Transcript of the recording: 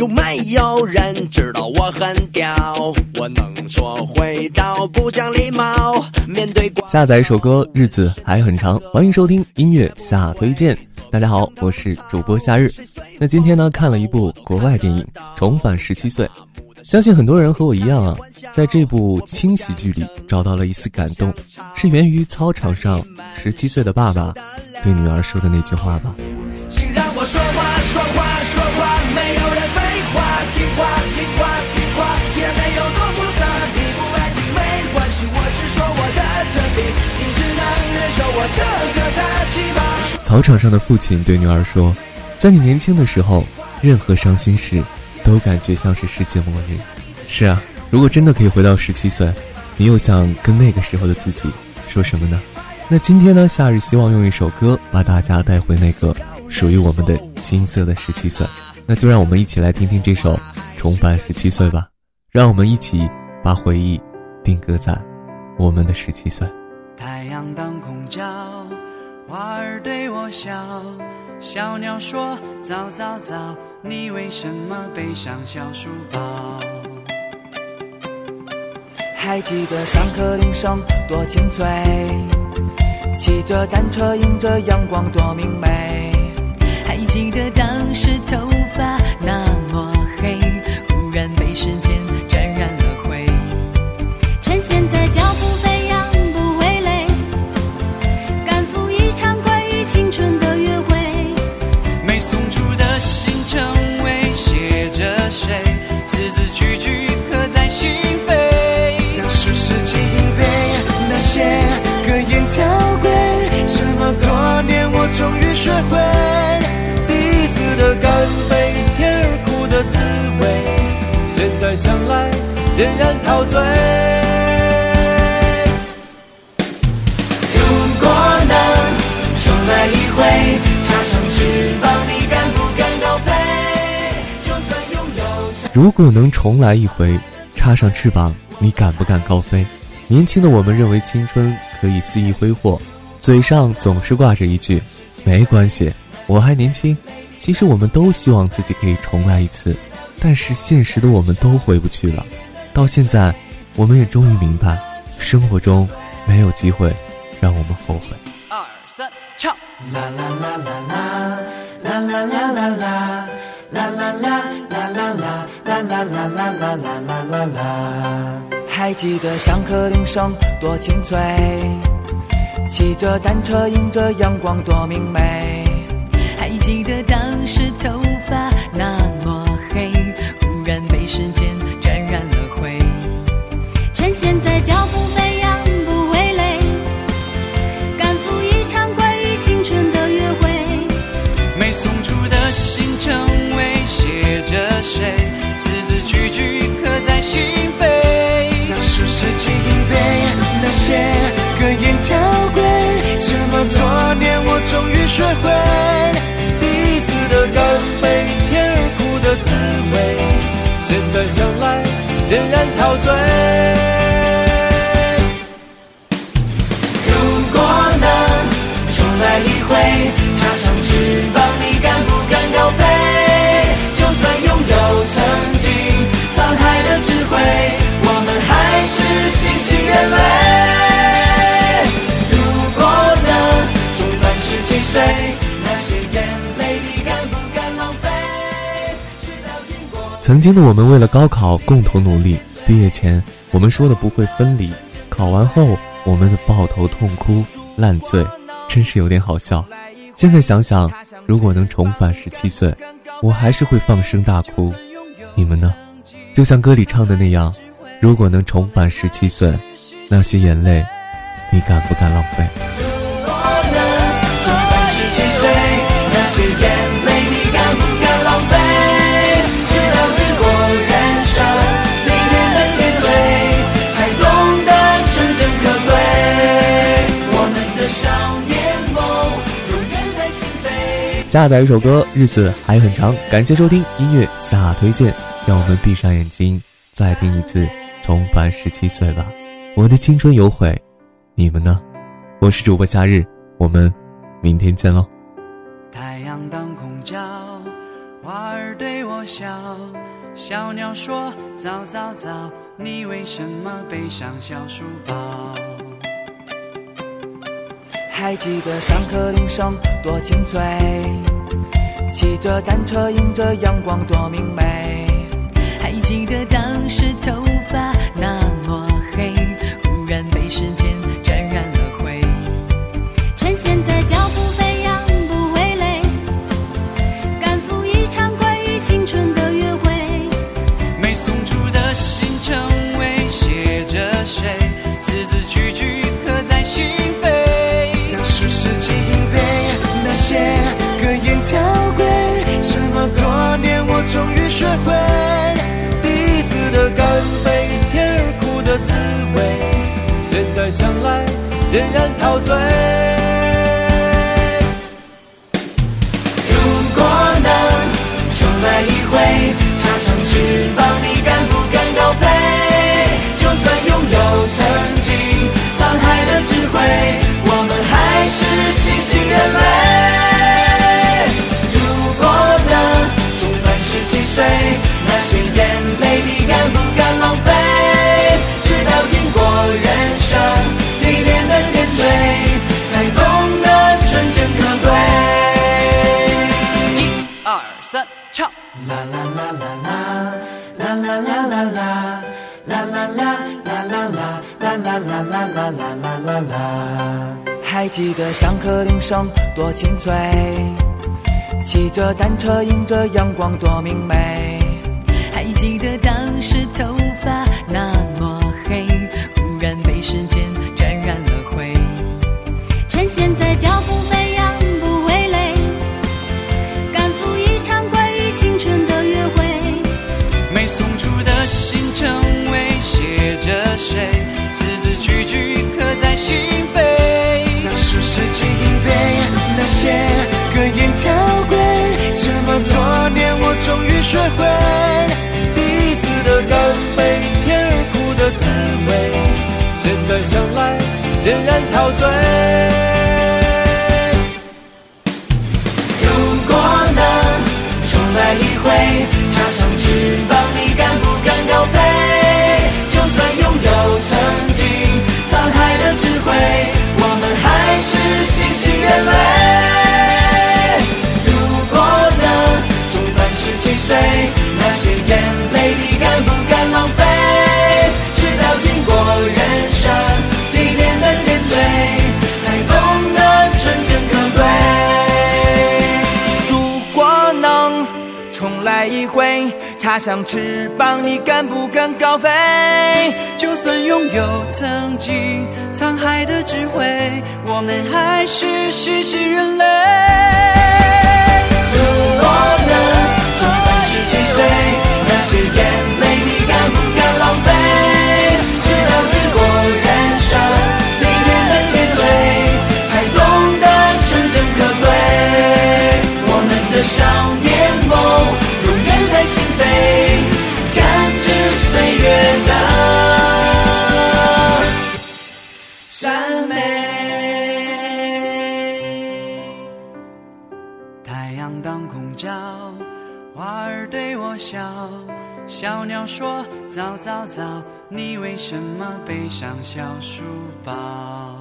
有没有人知道我很屌？我能说会道，不讲礼貌。面对下载一首歌，日子还很长。欢迎收听音乐下推荐。大家好，我是主播夏日。那今天呢，看了一部国外电影《重返十七岁》，相信很多人和我一样啊，在这部轻喜剧里找到了一丝感动，是源于操场上十七岁的爸爸对女儿说的那句话吧。吧。操场上的父亲对女儿说：“在你年轻的时候，任何伤心事都感觉像是世界末日。”是啊，如果真的可以回到十七岁，你又想跟那个时候的自己说什么呢？那今天呢，夏日希望用一首歌把大家带回那个。属于我们的金色的十七岁，那就让我们一起来听听这首《重返十七岁》吧。让我们一起把回忆定格在我们的十七岁。太阳当花儿对我笑，小鸟说早早早，你为什么背上小书包？还记得上课铃声多清脆，骑着单车迎着阳光多明媚。还记得当时头发那么黑，忽然被时间来仍然陶醉。如果能重来一回，插上翅膀，你敢不敢高飞？就算拥有。如果能重来一回，插上翅膀，你敢不敢高飞？年轻的我们认为青春可以肆意挥霍，嘴上总是挂着一句“没关系，我还年轻”。其实我们都希望自己可以重来一次，但是现实的我们都回不去了。到现在，我们也终于明白，生活中没有机会让我们后悔。二三，唱！啦啦啦啦啦，啦啦啦啦啦，啦啦啦啦啦啦，啦啦啦啦啦啦啦啦。还记得上课铃声多清脆，骑着单车迎着阳光多明媚。还记得当时头发那么黑，忽然被时间终于学会。死的干杯，甜而苦的滋味，现在想来仍然陶醉。曾经的我们为了高考共同努力，毕业前我们说的不会分离，考完后我们的抱头痛哭烂醉，真是有点好笑。现在想想，如果能重返十七岁，我还是会放声大哭。你们呢？就像歌里唱的那样，如果能重返十七岁，那些眼泪，你敢不敢浪费？下载一首歌，日子还很长。感谢收听音乐下推荐，让我们闭上眼睛，再听一次《重返十七岁》吧。我的青春有悔，你们呢？我是主播夏日，我们明天见喽。太阳当空照，花儿对我笑，小鸟说早早早，你为什么背上小书包？还记得上课铃声多清脆，骑着单车迎着阳光多明媚。还记得当时头发那想来仍然陶醉。如果能重来一回，插上翅膀，你敢不敢高飞？就算拥有曾经沧海的智慧，记得上课铃声多清脆，骑着单车迎着阳光多明媚。还记得当时头发那么黑，忽然被时间沾染了灰。趁现在脚步飞扬不会累，赶赴一场关于青春学会，第一次的干杯，甜而苦的滋味，现在想来仍然陶醉。插上翅膀，你敢不敢高飞？就算拥有曾经沧海的智慧，我们还是新兴人类。阳当空照，花儿对我笑，小鸟说早早早，你为什么背上小书包？